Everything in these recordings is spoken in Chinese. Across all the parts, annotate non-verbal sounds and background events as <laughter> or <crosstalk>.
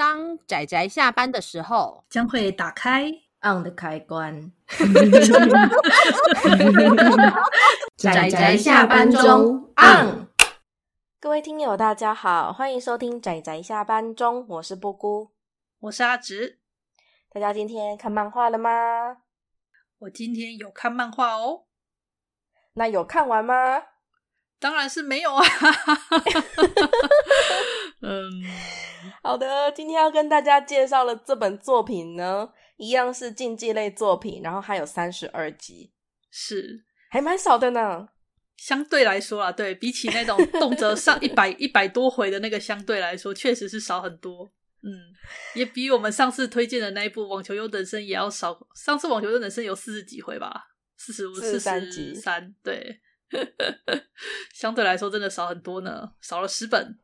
当仔仔下班的时候，将会打开 on 的开关。<laughs> 仔仔下班中 on。各位听友，大家好，欢迎收听仔仔下班中，我是布姑，我是阿直。大家今天看漫画了吗？我今天有看漫画哦。那有看完吗？当然是没有啊。<laughs> 嗯，好的，今天要跟大家介绍的这本作品呢，一样是竞技类作品，然后还有三十二集，是还蛮少的呢。相对来说啊，对，比起那种动辄上 <laughs> 一百一百多回的那个，相对来说确实是少很多。嗯，也比我们上次推荐的那一部《网球优等生》也要少。上次《网球优等生》有四十几回吧，四十五、四十三对，<laughs> 相对来说真的少很多呢，少了十本。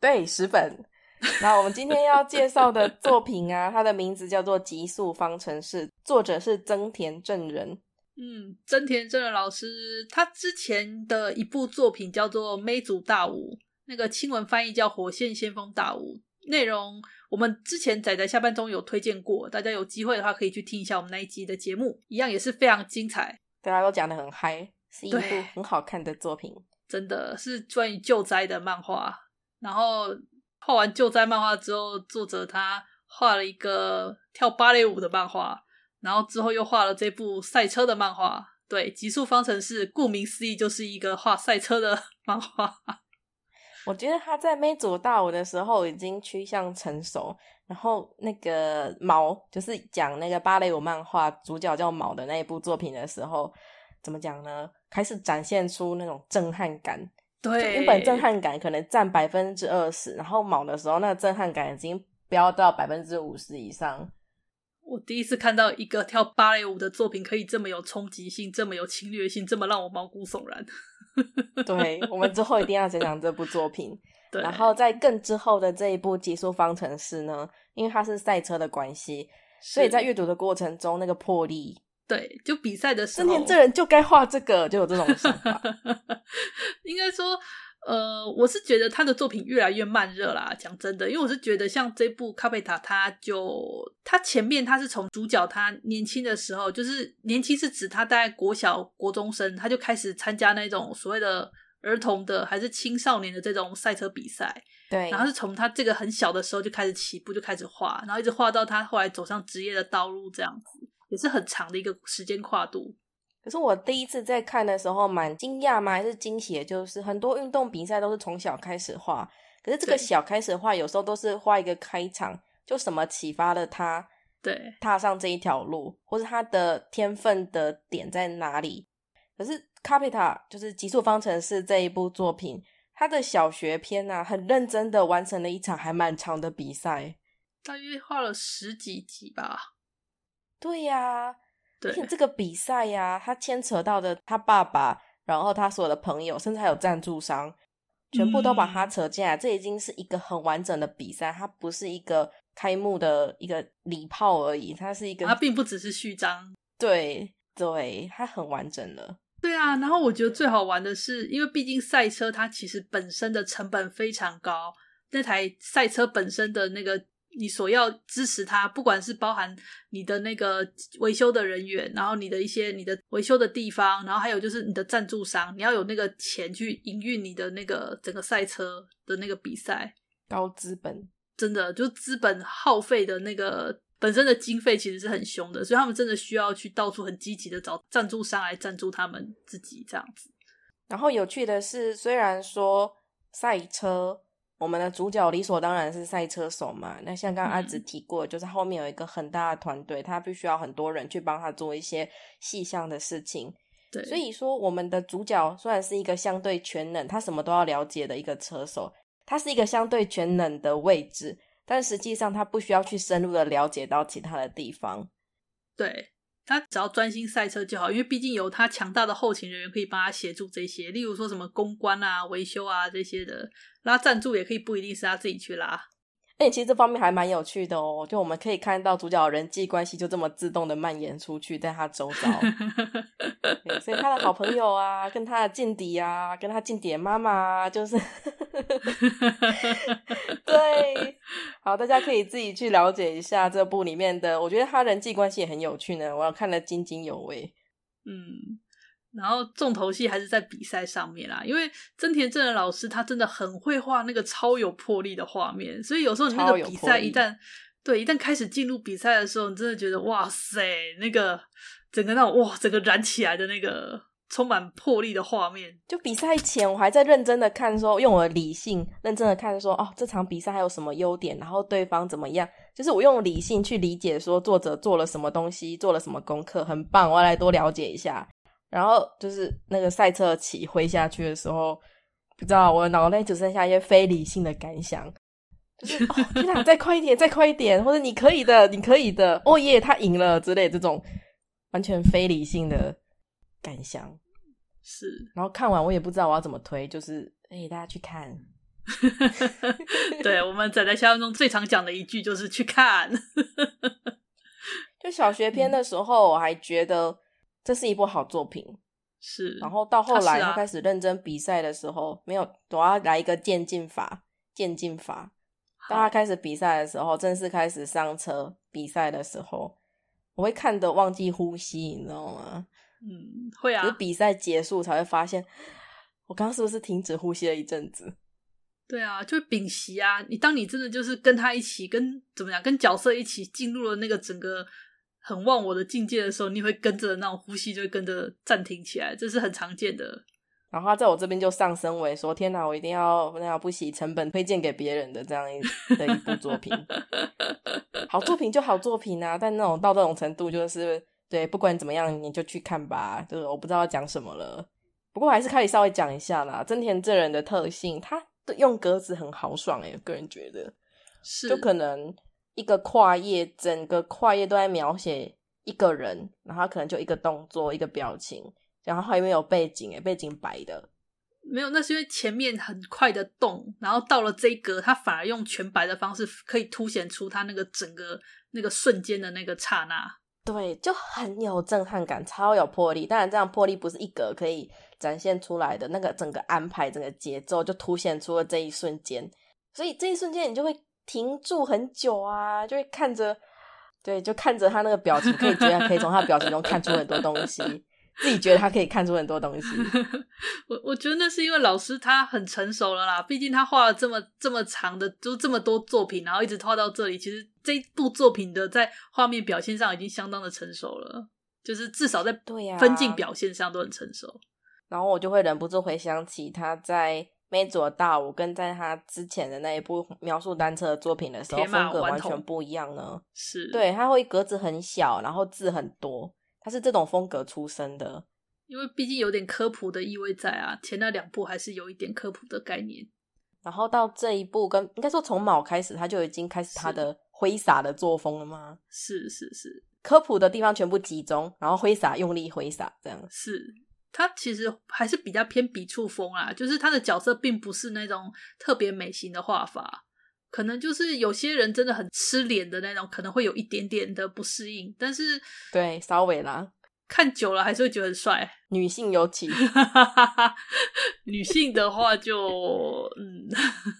对，十本。<laughs> 那我们今天要介绍的作品啊，<laughs> 它的名字叫做《极速方程式》，作者是增田正人。嗯，增田正人老师，他之前的一部作品叫做《妹族大舞》，那个亲文翻译叫《火线先锋大舞》，内容我们之前仔仔下班中有推荐过，大家有机会的话可以去听一下我们那一集的节目，一样也是非常精彩，大家都讲的很嗨，是一部很好看的作品，真的是关于救灾的漫画。然后画完救灾漫画之后，作者他画了一个跳芭蕾舞的漫画。然后之后又画了这部赛车的漫画，对，极速方程式，顾名思义就是一个画赛车的 <laughs> 漫画。<laughs> 我觉得他在没组大舞的时候已经趋向成熟，然后那个毛就是讲那个芭蕾舞漫画主角叫毛的那一部作品的时候，怎么讲呢？开始展现出那种震撼感。对，原本震撼感可能占百分之二十，然后卯的时候，那个震撼感已经飙到百分之五十以上。我第一次看到一个跳芭蕾舞的作品，可以这么有冲击性，这么有侵略性，这么让我毛骨悚然。<laughs> <laughs> 对，我们之后一定要讲讲这部作品。对，然后在更之后的这一部《极速方程式》呢，因为它是赛车的关系，所以在阅读的过程中，那个魄力，对，就比赛的时候，森田这人就该画这个，就有这种想法。<laughs> 应该说。呃，我是觉得他的作品越来越慢热啦。讲真的，因为我是觉得像这部卡贝塔，他就他前面他是从主角他年轻的时候，就是年轻是指他大概国小国中生，他就开始参加那种所谓的儿童的还是青少年的这种赛车比赛。对，然后是从他这个很小的时候就开始起步，就开始画，然后一直画到他后来走上职业的道路，这样子也是很长的一个时间跨度。可是我第一次在看的时候，蛮惊讶吗？还是惊喜？就是很多运动比赛都是从小开始画，可是这个小开始画，有时候都是画一个开场，就什么启发了他，对，踏上这一条路，或是他的天分的点在哪里？可是卡佩塔就是《极速方程式》这一部作品，他的小学篇啊，很认真的完成了一场还蛮长的比赛，大约画了十几集吧。对呀、啊。对这个比赛呀、啊，他牵扯到的他爸爸，然后他所有的朋友，甚至还有赞助商，全部都把他扯进来。嗯、这已经是一个很完整的比赛，它不是一个开幕的一个礼炮而已，它是一个，它并不只是序章。对对，它很完整的。对啊，然后我觉得最好玩的是，因为毕竟赛车它其实本身的成本非常高，那台赛车本身的那个。你所要支持他，不管是包含你的那个维修的人员，然后你的一些你的维修的地方，然后还有就是你的赞助商，你要有那个钱去营运你的那个整个赛车的那个比赛，高资本，真的就资本耗费的那个本身的经费其实是很凶的，所以他们真的需要去到处很积极的找赞助商来赞助他们自己这样子。然后有趣的是，虽然说赛车。我们的主角理所当然是赛车手嘛。那像刚刚阿紫提过，就是后面有一个很大的团队，他必须要很多人去帮他做一些细项的事情。对，所以说我们的主角虽然是一个相对全能，他什么都要了解的一个车手，他是一个相对全能的位置，但实际上他不需要去深入的了解到其他的地方。对。他只要专心赛车就好，因为毕竟有他强大的后勤人员可以帮他协助这些，例如说什么公关啊、维修啊这些的，拉赞助也可以不一定是他自己去拉。哎，其实这方面还蛮有趣的哦，就我们可以看到主角人际关系就这么自动的蔓延出去，在他周遭。<laughs> 所以他的好朋友啊，跟他的劲敌啊，跟他劲敌的妈妈啊，就是，<laughs> 对，好，大家可以自己去了解一下这部里面的，我觉得他人际关系也很有趣呢，我要看得津津有味。嗯。然后重头戏还是在比赛上面啦，因为真田正人老师他真的很会画那个超有魄力的画面，所以有时候你那个比赛一旦对一旦开始进入比赛的时候，你真的觉得哇塞，那个整个那种哇整个燃起来的那个充满魄力的画面。就比赛前我还在认真的看说，用我的理性认真的看说哦这场比赛还有什么优点，然后对方怎么样，就是我用理性去理解说作者做了什么东西，做了什么功课，很棒，我要来多了解一下。然后就是那个赛车旗挥下去的时候，不知道我脑内只剩下一些非理性的感想，就是哦天哪，再快一点，再快一点，或者你可以的，你可以的，哦耶，他赢了之类这种完全非理性的感想。是，然后看完我也不知道我要怎么推，就是哎，大家去看。<laughs> 对，我们宅宅下班中最常讲的一句就是去看。就小学篇的时候，我还觉得。这是一部好作品，是。然后到后来他开始认真比赛的时候，啊、没有，我要来一个渐进法，渐进法。当他开始比赛的时候，正式开始上车比赛的时候，我会看得忘记呼吸，你知道吗？嗯，会啊。就是比赛结束才会发现，我刚刚是不是停止呼吸了一阵子？对啊，就屏息啊。你当你真的就是跟他一起，跟怎么讲，跟角色一起进入了那个整个。很忘我的境界的时候，你会跟着那种呼吸就会跟着暂停起来，这是很常见的。然后他在我这边就上升为说：“天哪，我一定要那样不惜成本推荐给别人的这样一的一部作品。<laughs> 好作品就好作品啊，但那种到这种程度，就是对，不管怎么样你就去看吧。就是我不知道要讲什么了，不过还是可以稍微讲一下啦。真田这人的特性，他的用格子很豪爽诶、欸，我个人觉得是就可能。一个跨页，整个跨页都在描写一个人，然后可能就一个动作、一个表情，然后后面有背景，诶，背景白的。没有，那是因为前面很快的动，然后到了这一格，他反而用全白的方式，可以凸显出他那个整个那个瞬间的那个刹那。对，就很有震撼感，超有魄力。当然，这样魄力不是一格可以展现出来的，那个整个安排、整个节奏就凸显出了这一瞬间。所以这一瞬间，你就会。停住很久啊，就会看着，对，就看着他那个表情，可以觉得可以从他表情中看出很多东西，自己觉得他可以看出很多东西。<laughs> 我我觉得那是因为老师他很成熟了啦，毕竟他画了这么这么长的，就这么多作品，然后一直画到这里，其实这一部作品的在画面表现上已经相当的成熟了，就是至少在对呀分镜表现上都很成熟。然后我就会忍不住回想起他在。没佐大武跟在他之前的那一部描述单车的作品的时候，风格完全不一样呢。是，对，他会格子很小，然后字很多，他是这种风格出身的。因为毕竟有点科普的意味在啊，前那两部还是有一点科普的概念。然后到这一部，跟应该说从卯开始，他就已经开始他的挥洒的作风了吗？是是是，是，科普的地方全部集中，然后挥洒用力挥洒这样。是。他其实还是比较偏笔触风啦，就是他的角色并不是那种特别美型的画法，可能就是有些人真的很吃脸的那种，可能会有一点点的不适应。但是对，稍微啦，看久了还是会觉得很帅，女性尤其，<laughs> 女性的话就嗯，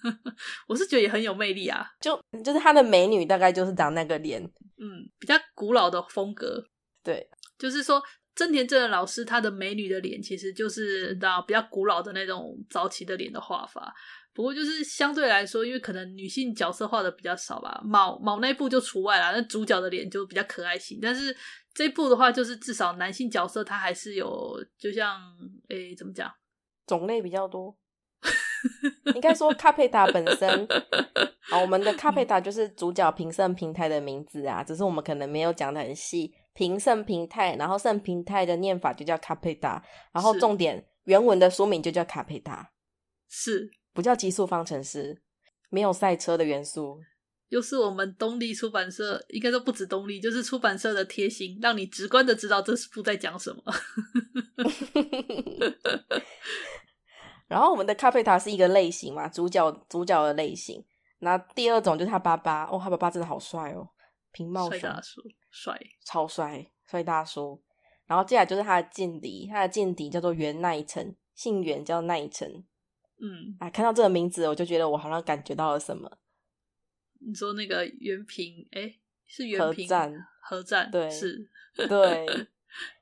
<laughs> 我是觉得也很有魅力啊，就就是他的美女大概就是长那个脸，嗯，比较古老的风格，对，就是说。真田正人老师他的美女的脸其实就是那比较古老的那种早期的脸的画法，不过就是相对来说，因为可能女性角色画的比较少吧，卯卯那部就除外啦，那主角的脸就比较可爱型。但是这一部的话，就是至少男性角色他还是有，就像诶怎么讲，种类比较多。<laughs> 应该说卡佩达本身，<laughs> 啊，我们的卡佩达就是主角平胜平太的名字啊，只是我们可能没有讲的很细。平胜平太，然后胜平太的念法就叫卡佩达，然后重点原文的说明就叫卡佩达，是不叫极速方程式，没有赛车的元素，又是我们东立出版社，应该都不止东立，就是出版社的贴心，让你直观的知道这部在讲什么。<laughs> 然后我们的卡佩塔是一个类型嘛，主角主角的类型。那第二种就是他爸爸，哦，他爸爸真的好帅哦，平茂帅大叔，帅，超帅，帅大叔。然后接下来就是他的劲敌，他的劲敌叫做袁奈成，姓袁叫内诚。嗯，啊，看到这个名字，我就觉得我好像感觉到了什么。你说那个原平，哎，是原平合战，合战，对，是，<laughs> 对，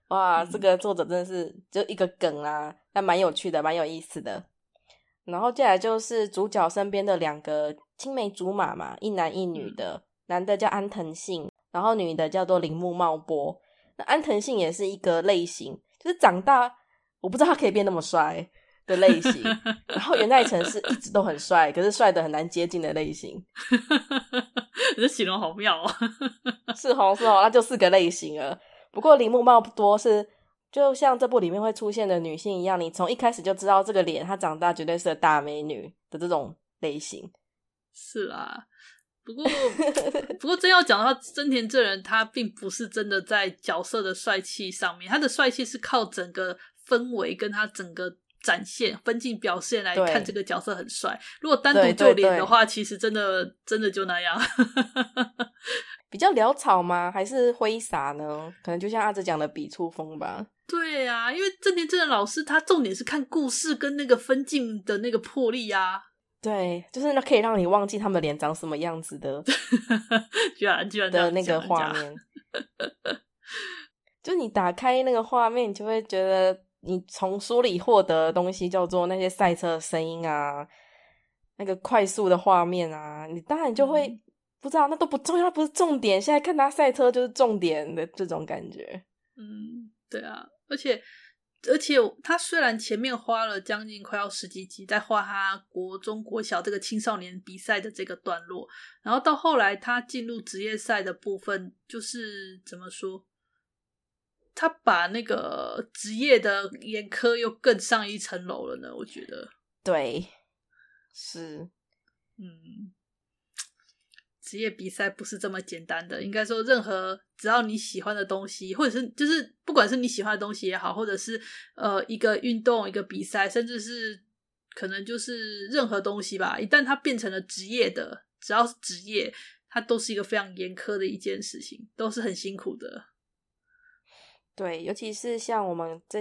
哇，嗯、这个作者真的是就一个梗啊，但蛮有趣的，蛮有意思的。然后接下来就是主角身边的两个青梅竹马嘛，一男一女的，嗯、男的叫安藤信，然后女的叫做铃木茂波。那安藤信也是一个类型，就是长大我不知道他可以变那么帅的类型。然后源代成是一直都很帅，可是帅的很难接近的类型。<laughs> 你这形容好妙哦！是红是红，那就四个类型了。不过铃木茂多是。就像这部里面会出现的女性一样，你从一开始就知道这个脸，她长大绝对是个大美女的这种类型。是啊，不过不过真要讲的话，真田这人他并不是真的在角色的帅气上面，他的帅气是靠整个氛围跟他整个展现分镜表现来看这个角色很帅。如果单独就脸的话，其实真的真的就那样。<laughs> 比较潦草吗？还是挥洒呢？可能就像阿哲讲的笔触风吧。对啊，因为郑田正的老师他重点是看故事跟那个分镜的那个魄力啊。对，就是那可以让你忘记他们脸长什么样子的，<laughs> 居然居然的那个画面。<laughs> 就你打开那个画面，你就会觉得你从书里获得的东西叫做那些赛车的声音啊，那个快速的画面啊，你当然就会。嗯不知道，那都不重要，不是重点。现在看他赛车就是重点的这种感觉。嗯，对啊，而且而且他虽然前面花了将近快要十几集在画他国中国小这个青少年比赛的这个段落，然后到后来他进入职业赛的部分，就是怎么说，他把那个职业的严苛又更上一层楼了呢？我觉得，对，是，嗯。职业比赛不是这么简单的，应该说，任何只要你喜欢的东西，或者是就是不管是你喜欢的东西也好，或者是呃一个运动、一个比赛，甚至是可能就是任何东西吧，一旦它变成了职业的，只要是职业，它都是一个非常严苛的一件事情，都是很辛苦的。对，尤其是像我们这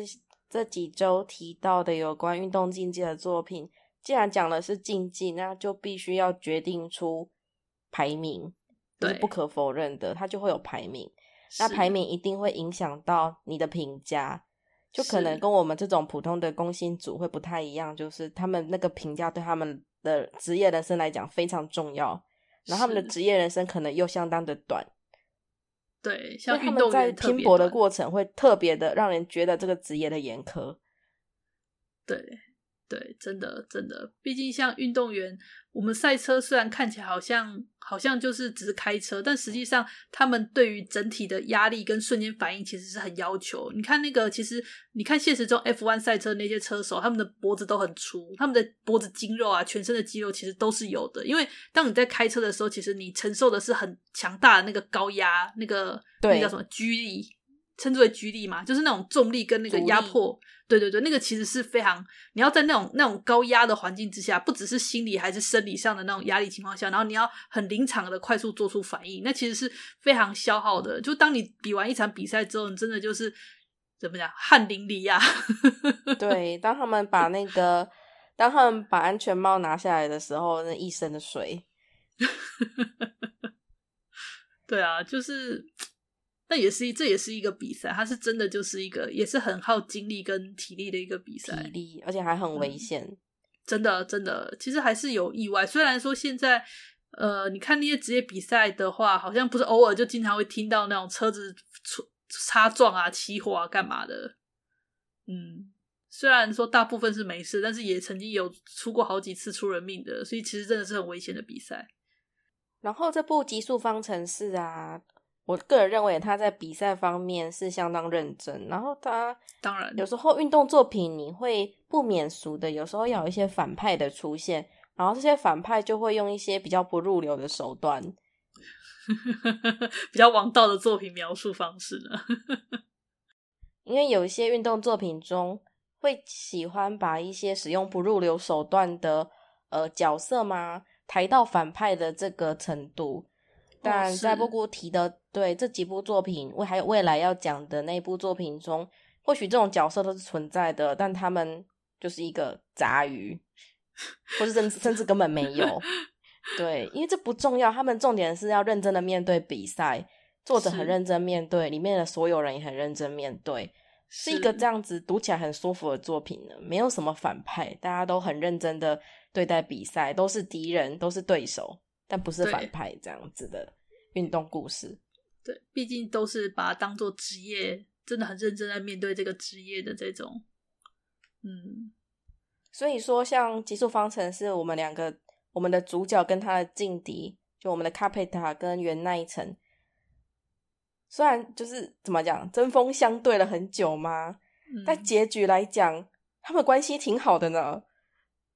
这几周提到的有关运动竞技的作品，既然讲的是竞技，那就必须要决定出。排名，对，不可否认的，它就会有排名。那排名一定会影响到你的评价，就可能跟我们这种普通的工薪族会不太一样，就是他们那个评价对他们的职业人生来讲非常重要，然后他们的职业人生可能又相当的短。对，像运动在拼搏的过程会特别的让人觉得这个职业的严苛。对。对，真的真的，毕竟像运动员，我们赛车虽然看起来好像好像就是只是开车，但实际上他们对于整体的压力跟瞬间反应其实是很要求。你看那个，其实你看现实中 F1 赛车那些车手，他们的脖子都很粗，他们的脖子筋肉啊，全身的肌肉其实都是有的。因为当你在开车的时候，其实你承受的是很强大的那个高压，那个那叫什么 G 力，称之为 G 力嘛，就是那种重力跟那个压迫。对对对，那个其实是非常，你要在那种那种高压的环境之下，不只是心理还是生理上的那种压力情况下，然后你要很临场的快速做出反应，那其实是非常消耗的。就当你比完一场比赛之后，你真的就是怎么讲，汗淋漓呀。<laughs> 对，当他们把那个，当他们把安全帽拿下来的时候，那一身的水。<laughs> 对啊，就是。那也是，这也是一个比赛，它是真的就是一个，也是很耗精力跟体力的一个比赛，体力，而且还很危险。嗯，真的，真的，其实还是有意外。虽然说现在，呃，你看那些职业比赛的话，好像不是偶尔就经常会听到那种车子出擦撞啊、起火啊、干嘛的。嗯，虽然说大部分是没事，但是也曾经有出过好几次出人命的，所以其实真的是很危险的比赛。然后这部《极速方程式》啊。我个人认为他在比赛方面是相当认真，然后他当然有时候运动作品你会不免俗的，有时候要有一些反派的出现，然后这些反派就会用一些比较不入流的手段，<laughs> 比较王道的作品描述方式呢。因为有一些运动作品中会喜欢把一些使用不入流手段的呃角色嘛。抬到反派的这个程度。但在布谷提的对这几部作品，未还有未来要讲的那部作品中，或许这种角色都是存在的，但他们就是一个杂鱼，或是甚至甚至根本没有。<laughs> 对，因为这不重要，他们重点是要认真的面对比赛，作者很认真面对，里面的所有人也很认真面对，是一个这样子读起来很舒服的作品呢。没有什么反派，大家都很认真的对待比赛，都是敌人，都是对手。但不是反派这样子的运动故事，对，毕竟都是把它当做职业，真的很认真在面对这个职业的这种，嗯，所以说像《极速方程是》，我们两个，我们的主角跟他的劲敌，就我们的卡佩塔跟源内诚，虽然就是怎么讲，针锋相对了很久嘛？嗯，但结局来讲，他们关系挺好的呢。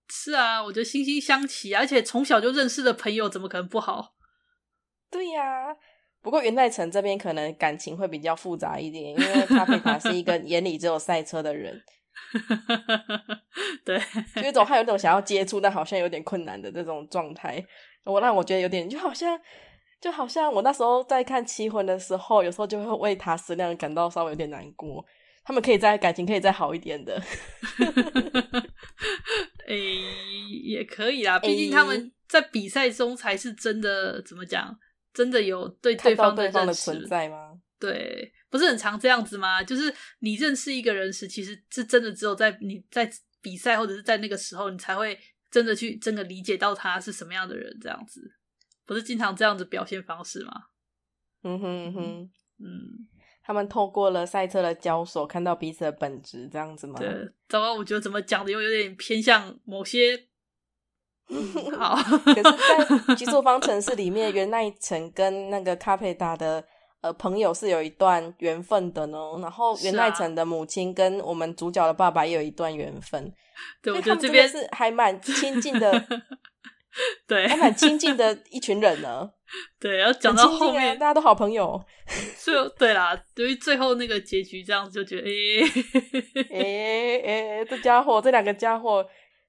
是啊，我觉得惺惺相惜，而且从小就认识的朋友，怎么可能不好？对呀、啊，不过源内诚这边可能感情会比较复杂一点，因为卡佩塔是一个眼里只有赛车的人，<laughs> 对，<laughs> 就一种还有一种想要接触，但好像有点困难的这种状态，我让我觉得有点就好像就好像我那时候在看《棋魂》的时候，有时候就会为塔矢亮感到稍微有点难过。他们可以再感情可以再好一点的，诶、欸，也可以啦。毕竟他们在比赛中才是真的，怎么讲？真的有对对方的认识，的存在吗？对，不是很常这样子吗？就是你认识一个人时，其实是真的只有在你在比赛或者是在那个时候，你才会真的去真的理解到他是什么样的人，这样子，不是经常这样子表现方式吗？嗯哼嗯哼，嗯。他们透过了赛车的交手，看到彼此的本质，这样子吗？对，糟糕，我觉得怎么讲的又有点偏向某些。<laughs> 好，可是，在极速方程式里面，袁奈成跟那个卡佩达的呃朋友是有一段缘分的呢。然后，袁奈成的母亲跟我们主角的爸爸也有一段缘分。对，我觉得这边是还蛮亲近的。<laughs> 对，还蛮亲近的一群人呢。<laughs> 对，然后讲到后面，大家都好朋友。最后，对啦，对于最后那个结局，这样子就觉得，诶诶诶，这家伙，这两个家伙，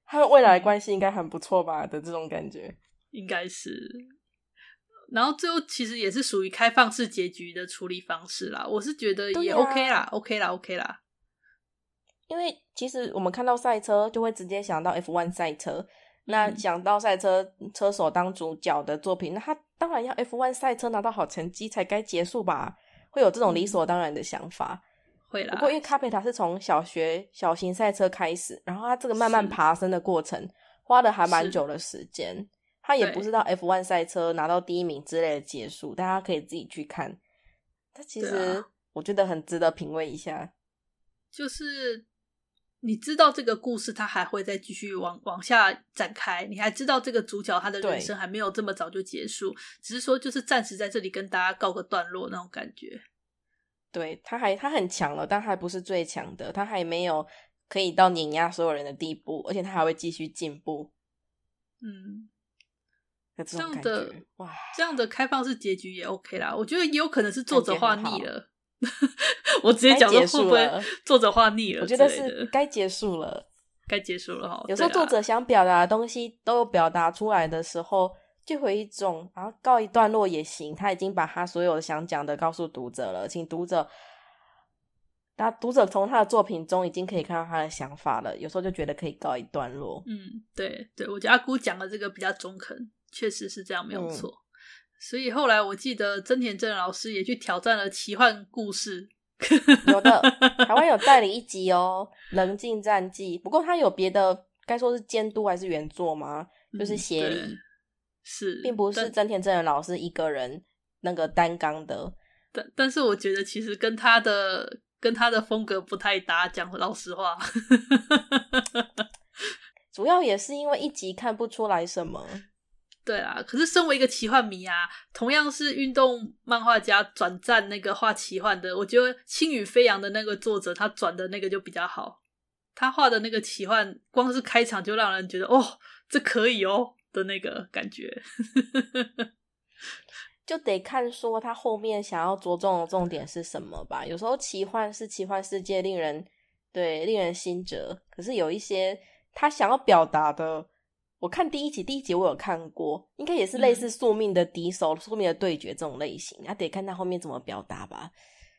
他们未来的关系应该很不错吧？的这种感觉，应该是。然后最后其实也是属于开放式结局的处理方式啦。我是觉得也 OK 啦、啊、，OK 啦，OK 啦。因为其实我们看到赛车，就会直接想到 F1 赛车。那想到赛车车手当主角的作品，那他当然要 F1 赛车拿到好成绩才该结束吧？会有这种理所当然的想法。会啦。不过因为卡佩塔是从小学小型赛车开始，然后他这个慢慢爬升的过程，花了还蛮久的时间。他也不是到 F1 赛车拿到第一名之类的结束，大家可以自己去看。他其实我觉得很值得品味一下，就是。你知道这个故事，它还会再继续往往下展开。你还知道这个主角他的人生还没有这么早就结束，只是说就是暂时在这里跟大家告个段落那种感觉。对，他还他很强了，但还不是最强的，他还没有可以到碾压所有人的地步，而且他还会继续进步。嗯，这，这样的哇，这样的开放式结局也 OK 啦。我觉得也有可能是作者画腻了。<laughs> 我直接讲说会不会 <laughs> 作者画腻了？我觉得是该结束了，该结束了哈。有时候作者想表达的东西都有表达出来的时候，就会一种啊告一段落也行。他已经把他所有想讲的告诉读者了，请读者，他读者从他的作品中已经可以看到他的想法了。有时候就觉得可以告一段落。嗯，对对，我觉得阿姑讲的这个比较中肯，确实是这样，没有错。嗯所以后来我记得真田真人老师也去挑战了奇幻故事，有的台湾有代理一 <laughs> 集哦，《棱镜战记》。不过他有别的，该说是监督还是原作吗？就是协理、嗯，是，并不是真田真人老师一个人那个担纲的。但但是我觉得其实跟他的跟他的风格不太搭，讲老实话。<laughs> 主要也是因为一集看不出来什么。对啊，可是身为一个奇幻迷啊，同样是运动漫画家转战那个画奇幻的，我觉得《轻羽飞扬》的那个作者他转的那个就比较好，他画的那个奇幻，光是开场就让人觉得哦，这可以哦的那个感觉，<laughs> 就得看说他后面想要着重的重点是什么吧。有时候奇幻是奇幻世界，令人对令人心折，可是有一些他想要表达的。我看第一集，第一集我有看过，应该也是类似宿命的敌手、嗯、宿命的对决这种类型，那、啊、得看他后面怎么表达吧。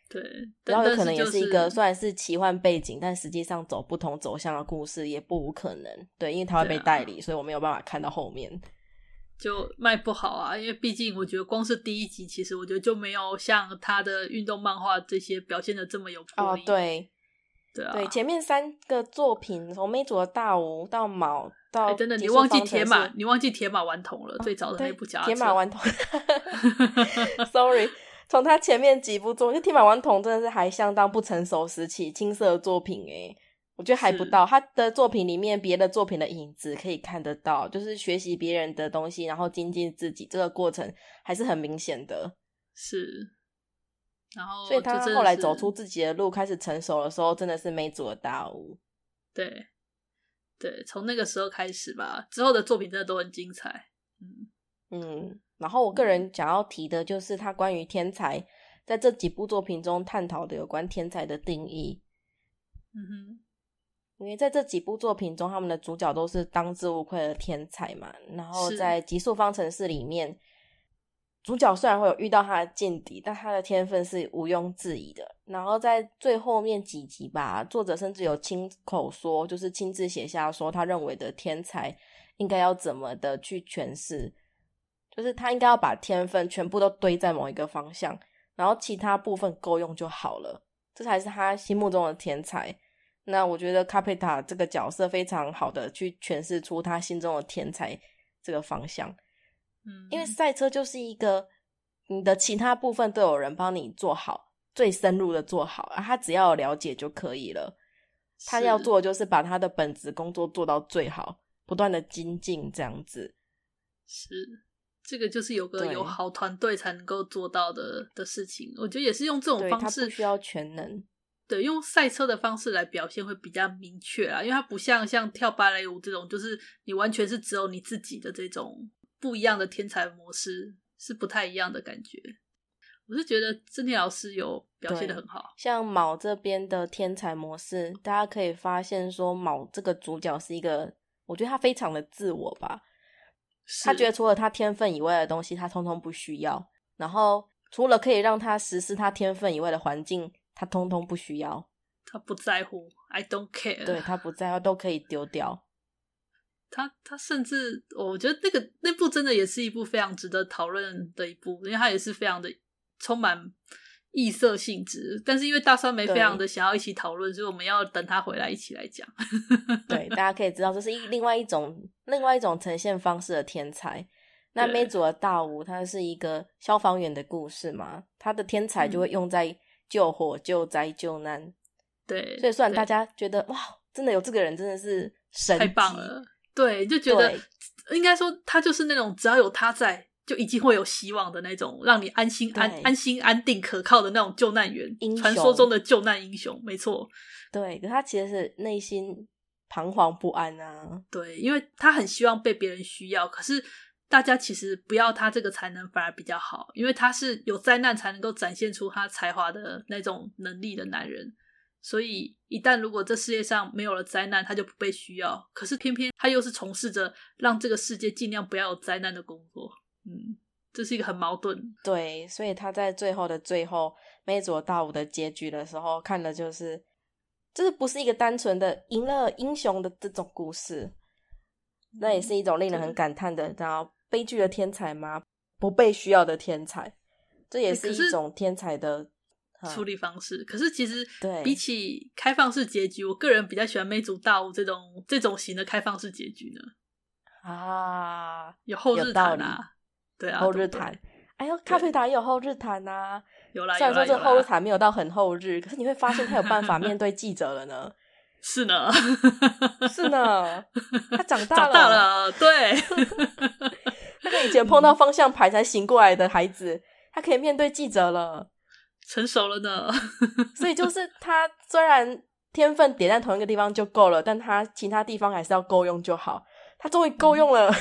对，然后有可能也是一个、就是、虽然是奇幻背景，但实际上走不同走向的故事也不无可能。对，因为他会被代理，啊、所以我没有办法看到后面。就卖不好啊，因为毕竟我觉得光是第一集，其实我觉得就没有像他的运动漫画这些表现的这么有魄力。哦，对，对啊，对，前面三个作品，从没佐的大吴到卯到，真的，你忘记铁马，你忘记铁马顽童了，哦、最早的那部。铁马顽童，<laughs> sorry，从他前面几部作品，铁马顽童真的是还相当不成熟时期青涩的作品诶。我觉得还不到他的作品里面别的作品的影子可以看得到，就是学习别人的东西，然后精进自己，这个过程还是很明显的。是，然后所以他后来走出自己的路，开始成熟的时候，真的是没做大悟。对，对，从那个时候开始吧，之后的作品真的都很精彩。嗯嗯，然后我个人想要提的就是他关于天才在这几部作品中探讨的有关天才的定义。嗯哼。因为在这几部作品中，他们的主角都是当之无愧的天才嘛。然后在《极速方程式》里面，主角虽然会有遇到他的劲敌，但他的天分是毋庸置疑的。然后在最后面几集吧，作者甚至有亲口说，就是亲自写下说，他认为的天才应该要怎么的去诠释，就是他应该要把天分全部都堆在某一个方向，然后其他部分够用就好了，这才是他心目中的天才。那我觉得卡佩塔这个角色非常好的去诠释出他心中的天才这个方向，嗯，因为赛车就是一个你的其他部分都有人帮你做好，最深入的做好啊，他只要有了解就可以了。他要做的就是把他的本职工作做到最好，不断的精进这样子。是，这个就是有个有好团队才能够做到的的事情。我觉得也是用这种方式，需要全能。对，用赛车的方式来表现会比较明确啊，因为它不像像跳芭蕾舞这种，就是你完全是只有你自己的这种不一样的天才模式，是不太一样的感觉。我是觉得真田老师有表现的很好。像卯这边的天才模式，大家可以发现说，卯这个主角是一个，我觉得他非常的自我吧，他觉得除了他天分以外的东西，他通通不需要，然后除了可以让他实施他天分以外的环境。他通通不需要，他不在乎，I don't care。对，他不在乎，都可以丢掉。<laughs> 他他甚至，我觉得那个那部真的也是一部非常值得讨论的一部，因为他也是非常的充满异色性质。但是因为大酸梅非常的想要一起讨论，所以我们要等他回来一起来讲。对，大家可以知道这是一另外一种另外一种呈现方式的天才。那梅组的大吴，他是一个消防员的故事嘛，他的天才就会用在、嗯。救火、救灾、救难，对，所以虽然大家觉得哇，真的有这个人，真的是神，太棒了，对，就觉得应该说他就是那种只要有他在，就已经会有希望的那种，让你安心、安安心、安定、可靠的那种救难员，传说中的救难英雄，没错。对，可他其实是内心彷徨不安啊，对，因为他很希望被别人需要，可是。大家其实不要他这个才能反而比较好，因为他是有灾难才能够展现出他才华的那种能力的男人。所以一旦如果这世界上没有了灾难，他就不被需要。可是偏偏他又是从事着让这个世界尽量不要有灾难的工作。嗯，这是一个很矛盾。对，所以他在最后的最后，梅佐大吴的结局的时候，看的就是，这是不是一个单纯的赢了英雄的这种故事？那也是一种令人很感叹的，然后。悲剧的天才吗？不被需要的天才，这也是一种天才的处理方式。可是其实，对比起开放式结局，我个人比较喜欢梅佐大吴这种这种型的开放式结局呢。啊，有后日谈啊，对啊，后日谈。哎呦，咖啡达也有后日谈呐、啊，有啦。虽然说这后日谈没有到很后日，可是你会发现他有办法面对记者了呢。<laughs> 是呢，是呢，<laughs> 他长大了，长大了，对。<laughs> 他跟以前碰到方向盘才醒过来的孩子，他可以面对记者了，成熟了呢。所以就是他虽然天分点在同一个地方就够了，但他其他地方还是要够用就好。他终于够用了，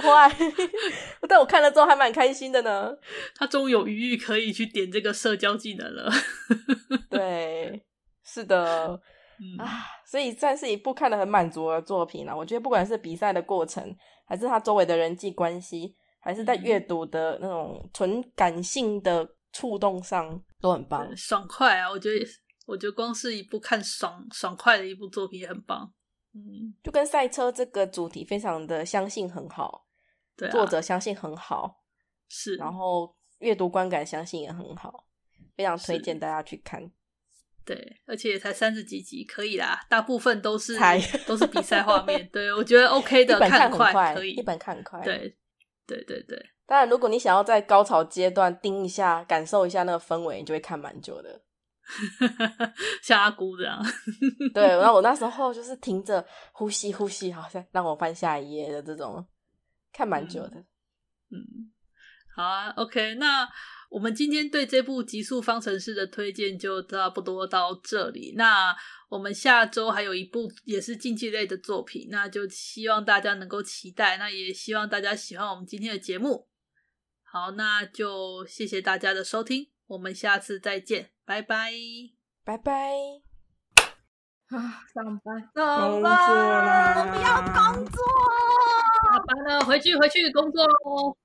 很坏？<laughs> 但我看了之后还蛮开心的呢。他终于有余裕可以去点这个社交技能了。<laughs> 对。是的，嗯、啊，所以算是一部看得很满足的作品啦。我觉得不管是比赛的过程，还是他周围的人际关系，还是在阅读的那种纯感性的触动上，都很棒，爽快啊！我觉得，我觉得光是一部看爽爽快的一部作品也很棒。嗯，就跟赛车这个主题非常的相信很好，对啊，作者相信很好，是，然后阅读观感相信也很好，非常推荐大家去看。对，而且才三十几集，可以啦，大部分都是才都是比赛画面。对，我觉得 OK 的，看很快，可以，一本看快。对，对对对。当然，如果你想要在高潮阶段盯一下，感受一下那个氛围，你就会看蛮久的。像阿姑这样，对，然后我 <laughs> 那时候就是停着呼吸，呼吸，好像让我翻下一页的这种，看蛮久的。嗯，嗯，好啊，OK，那我们今天对这部《极速方程式》的推荐就差不多到这里。那我们下周还有一部也是竞技类的作品，那就希望大家能够期待。那也希望大家喜欢我们今天的节目。好，那就谢谢大家的收听，我们下次再见。拜拜，拜拜。啊，上班，上班，我不要工作。完了，回去，回去工作喽。